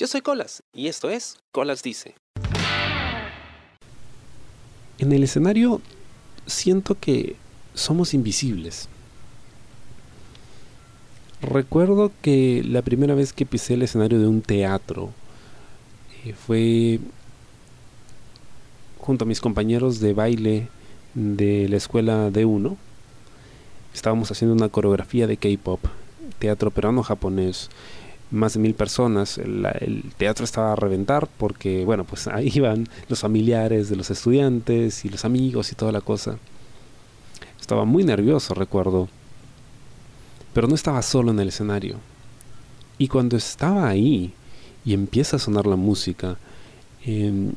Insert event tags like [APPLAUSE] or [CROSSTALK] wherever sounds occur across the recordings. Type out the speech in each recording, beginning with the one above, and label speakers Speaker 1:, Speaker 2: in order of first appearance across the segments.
Speaker 1: Yo soy Colas y esto es Colas Dice. En el escenario siento que somos invisibles. Recuerdo que la primera vez que pisé el escenario de un teatro eh, fue junto a mis compañeros de baile de la escuela D1. Estábamos haciendo una coreografía de K-pop, teatro peruano-japonés más de mil personas. El, teatro estaba a reventar porque, bueno, pues ahí [LAUGHS] iban los familiares de los estudiantes y los amigos y toda la cosa. Estaba muy nervioso, recuerdo. Pero no estaba solo en el escenario. Y cuando estaba ahí y empieza a sonar la música, em,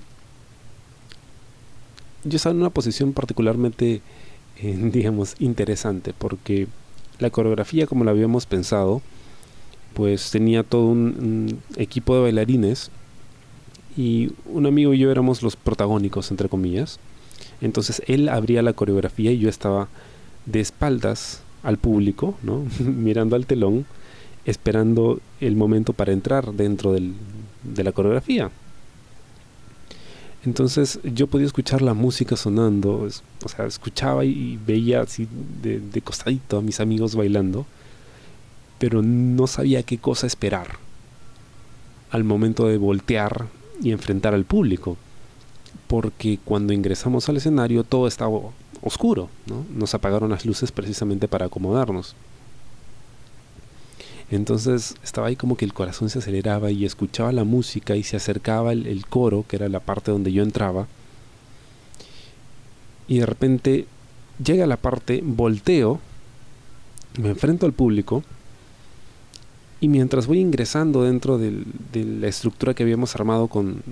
Speaker 1: yo estaba en una posición particularmente, [LAUGHS] digamos, interesante porque la coreografía como la habíamos pensado, pues tenía todo un, equipo de bailarines y un amigo y yo éramos los protagónicos, entre comillas. Entonces él abría la coreografía y yo estaba de espaldas al público, [LAUGHS] mirando al telón, esperando el momento para entrar dentro del, de la coreografía. Entonces yo podía escuchar la música sonando, o sea, escuchaba y veía así de, de costadito a mis amigos bailando pero no sabía qué cosa esperar al momento de voltear y enfrentar al público. Porque cuando ingresamos al escenario todo estaba oscuro, ¿no? Nos apagaron las luces precisamente para acomodarnos. Entonces estaba ahí como que el corazón se aceleraba y escuchaba la música y se acercaba el, el, coro, que era la parte donde yo entraba. Y de repente llega la parte, volteo, me enfrento al público y mientras voy ingresando dentro de la estructura que habíamos armado con,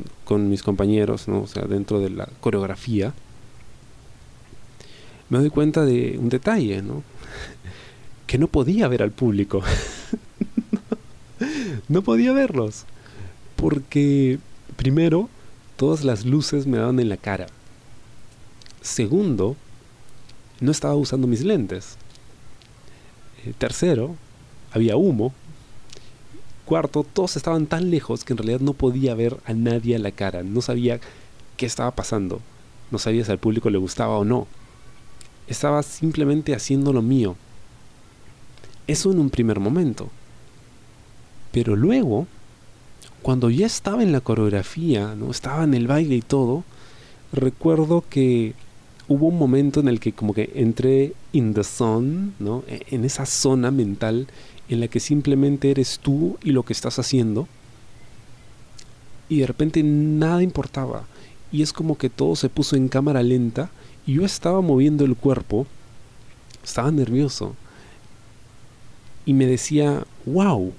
Speaker 1: mis compañeros, o sea, dentro de la coreografía, me doy cuenta de un detalle, ¿no? [LAUGHS] que no podía ver al público. [LAUGHS] no podía verlos. Porque, primero, todas las luces me daban en la cara. Segundo, no estaba usando mis lentes. Eh, tercero, había humo cuarto, todos estaban tan lejos que en realidad no podía ver a nadie a la cara, no sabía qué estaba pasando, no sabía si al público le gustaba o no. Estaba simplemente haciendo lo mío. Eso en un primer momento. Pero luego, cuando ya estaba en la coreografía, ¿no? estaba en el baile y todo, recuerdo que hubo un momento en el que como que entré in the zone, ¿no? E, en esa zona mental en la que simplemente eres tú y lo que estás haciendo. Y de repente nada importaba. Y es como que todo se puso en cámara lenta y yo estaba moviendo el cuerpo. Estaba nervioso. Y me decía, wow,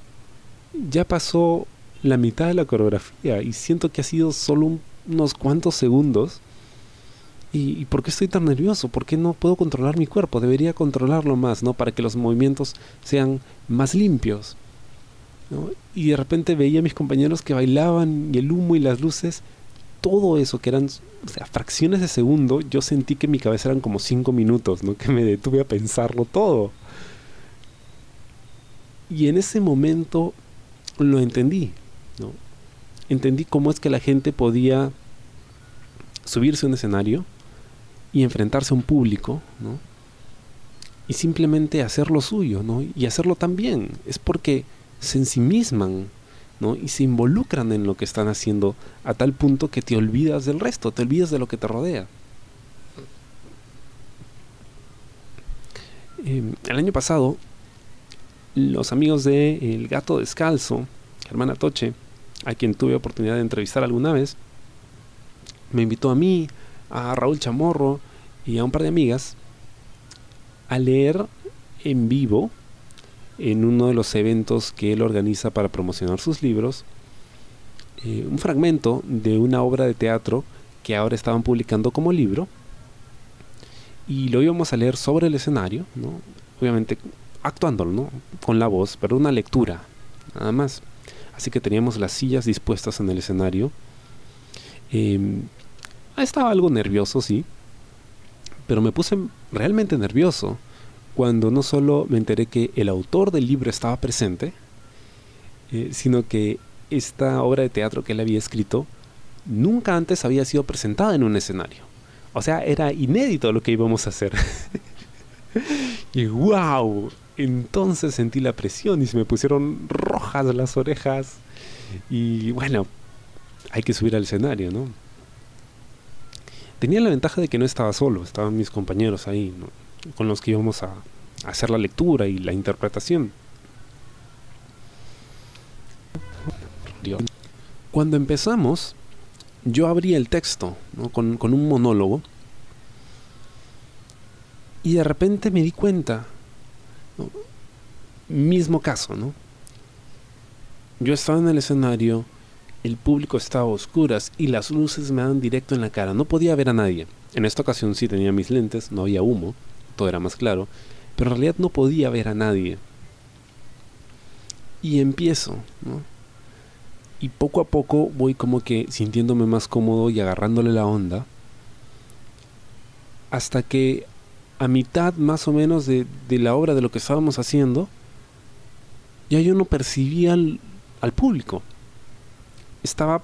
Speaker 1: ya pasó la mitad de la coreografía y siento que ha sido solo unos cuantos segundos ¿Y, por qué estoy tan nervioso? ¿Por qué no puedo controlar mi cuerpo? Debería controlarlo más, ¿no? Para que los movimientos sean más limpios. Y de repente veía a mis compañeros que bailaban y el humo y las luces, todo eso que eran fracciones de segundo, yo sentí que mi cabeza eran como cinco minutos, ¿no? Que me detuve a pensarlo todo. Y en ese momento lo entendí, ¿no? Entendí cómo es que la gente podía subirse a un escenario y enfrentarse a un público, ¿no? Y simplemente hacer lo suyo, ¿no? Y hacerlo también. Es porque se ensimisman, ¿no? Y se involucran en lo que están haciendo a tal punto que te olvidas del resto, te olvidas de lo que te rodea. Em, el año pasado, los amigos de El Gato Descalzo, hermana Toche, a quien tuve oportunidad de entrevistar alguna vez, me invitó a mí, a Raúl Chamorro y a un par de amigas a leer en vivo en uno de los eventos que él organiza para promocionar sus libros eh, un fragmento de una obra de teatro que ahora estaban publicando como libro y lo íbamos a leer sobre el escenario, ¿no? obviamente actuándolo, ¿no? con la voz, pero una lectura, nada más. Así que teníamos las sillas dispuestas en el escenario. Em, estaba algo nervioso, sí. Pero me puse realmente nervioso cuando no solo me enteré que el autor del libro estaba presente, eh, sino que esta obra de teatro que él había escrito nunca antes había sido presentada en un escenario. O sea, era inédito lo que íbamos a hacer. [LAUGHS] y wow, entonces sentí la presión y se me pusieron rojas las orejas. Y bueno, hay que subir al escenario, ¿no? Tenía la ventaja de que no estaba solo, estaban mis compañeros ahí, con los que íbamos a hacer la lectura y la interpretación. Cuando empezamos, yo abrí el texto con, un monólogo y de repente me di cuenta, mismo caso, ¿no? Yo estaba en el escenario, el público estaba a oscuras y las luces me daban directo en la cara, no podía ver a nadie. En esta ocasión sí tenía mis lentes, no había humo, todo era más claro, pero en realidad no podía ver a nadie. Y empiezo, ¿no? Y poco a poco voy como que sintiéndome más cómodo y agarrándole la onda. Hasta que a mitad más o menos de, la obra de lo que estábamos haciendo, ya yo no percibía al público. Estaba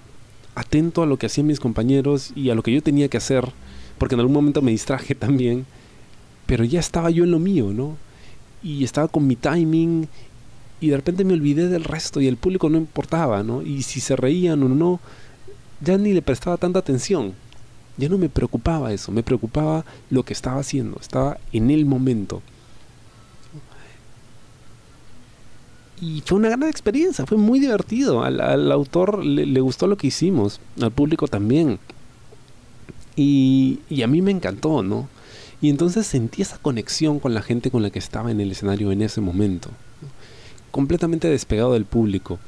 Speaker 1: atento a lo que hacían mis compañeros y a lo que yo tenía que hacer, porque en algún momento me distraje [LAUGHS] también, pero ya estaba yo en lo mío, ¿no? Y estaba con mi timing y de repente me olvidé del resto y el público no importaba, ¿no? Y si se reían o no, ya ni le prestaba tanta atención. Ya no me preocupaba eso, me preocupaba lo que estaba haciendo, estaba en el momento. Y fue una gran experiencia, fue muy divertido. Al, autor le, gustó lo que hicimos, al público también. Y, y a mí me encantó, ¿no? Y entonces sentí esa conexión con la gente con la que estaba en el escenario en ese momento completamente despegado del público.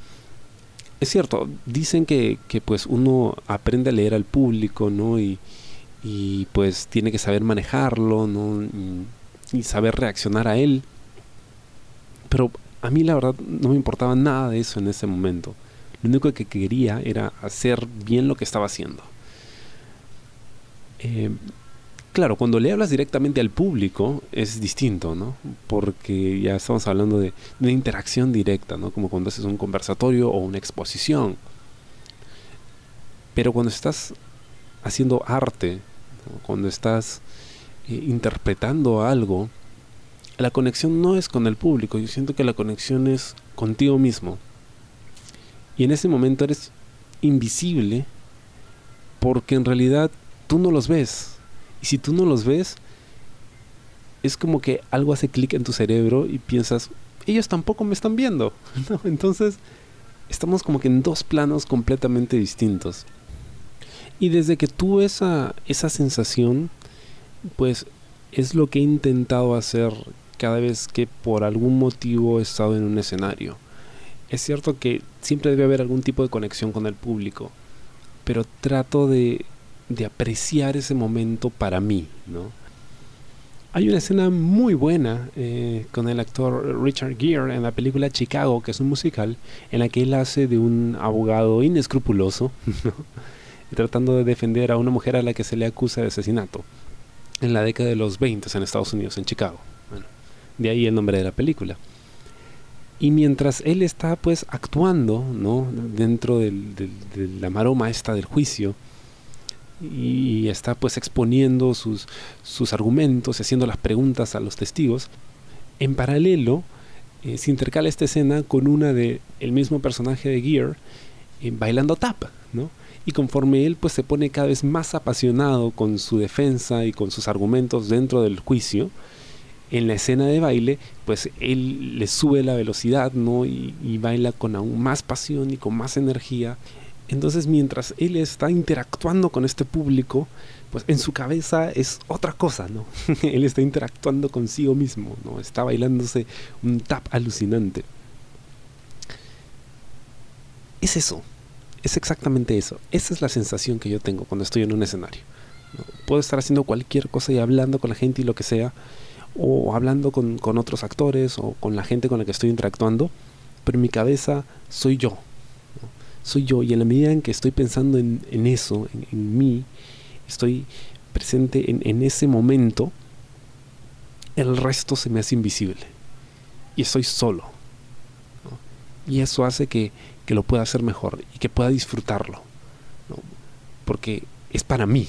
Speaker 1: Es cierto, dicen que, pues uno aprende a leer al público, ¿no? Y, pues tiene que saber manejarlo, ¿no? Y, saber reaccionar a él. Pero a mí la verdad no me importaba nada de eso en ese momento. Lo único que quería era hacer bien lo que estaba haciendo. Eh, Claro, cuando le hablas directamente al público es distinto, ¿no? Porque ya estamos hablando de una interacción directa, ¿no? Como cuando haces un conversatorio o una exposición. Pero cuando estás haciendo arte, cuando estás eh, interpretando algo, la conexión no es con el público, yo siento que la conexión es contigo mismo. Y en ese momento eres invisible porque en realidad tú no los ves y si tú no los ves, es como que algo hace clic en tu cerebro y piensas, ellos tampoco me están viendo. [LAUGHS] Entonces, estamos como que en dos planos completamente distintos. Y desde que tuve esa, esa sensación, pues es lo que he intentado hacer cada vez que por algún motivo he estado en un escenario. Es cierto que siempre debe haber algún tipo de conexión con el público, pero trato de de apreciar ese momento para mí, ¿no? Hay una escena muy buena eh, con el actor Richard Gere en la película Chicago, que es un musical, en la que él hace de un abogado inescrupuloso, [LAUGHS] tratando de defender a una mujer a la que se le acusa de asesinato, en la década de los 20 en Estados Unidos, en Chicago. De ahí el nombre de la película. Y mientras él está pues actuando, ¿no? Dentro de la maroma esta del juicio, y está pues exponiendo sus, sus argumentos haciendo las preguntas a los testigos. En paralelo, eh, se intercala esta escena con una de el mismo personaje de Gear eh, bailando tap, ¿no? Y conforme él pues se pone cada vez más apasionado con su defensa y con sus argumentos dentro del juicio, en la escena de baile, pues él le sube la velocidad, ¿no? Y, baila con aún más pasión y con más energía. Entonces mientras él está interactuando con este público, pues en su cabeza es otra cosa, ¿no? [LAUGHS] él está interactuando consigo mismo, ¿no? Está bailándose un tap alucinante. Es eso, es exactamente eso. Esa es la sensación que yo tengo cuando estoy en un escenario. Puedo estar haciendo cualquier cosa y hablando con la gente y lo que sea, o hablando con, con otros actores o con la gente con la que estoy interactuando, pero en mi cabeza soy yo, soy yo y en la medida en que estoy pensando en, eso, en, mí, estoy presente en, ese momento, el resto se me hace invisible y estoy solo. Y eso hace que, que lo pueda hacer mejor y que pueda disfrutarlo. Porque es para mí.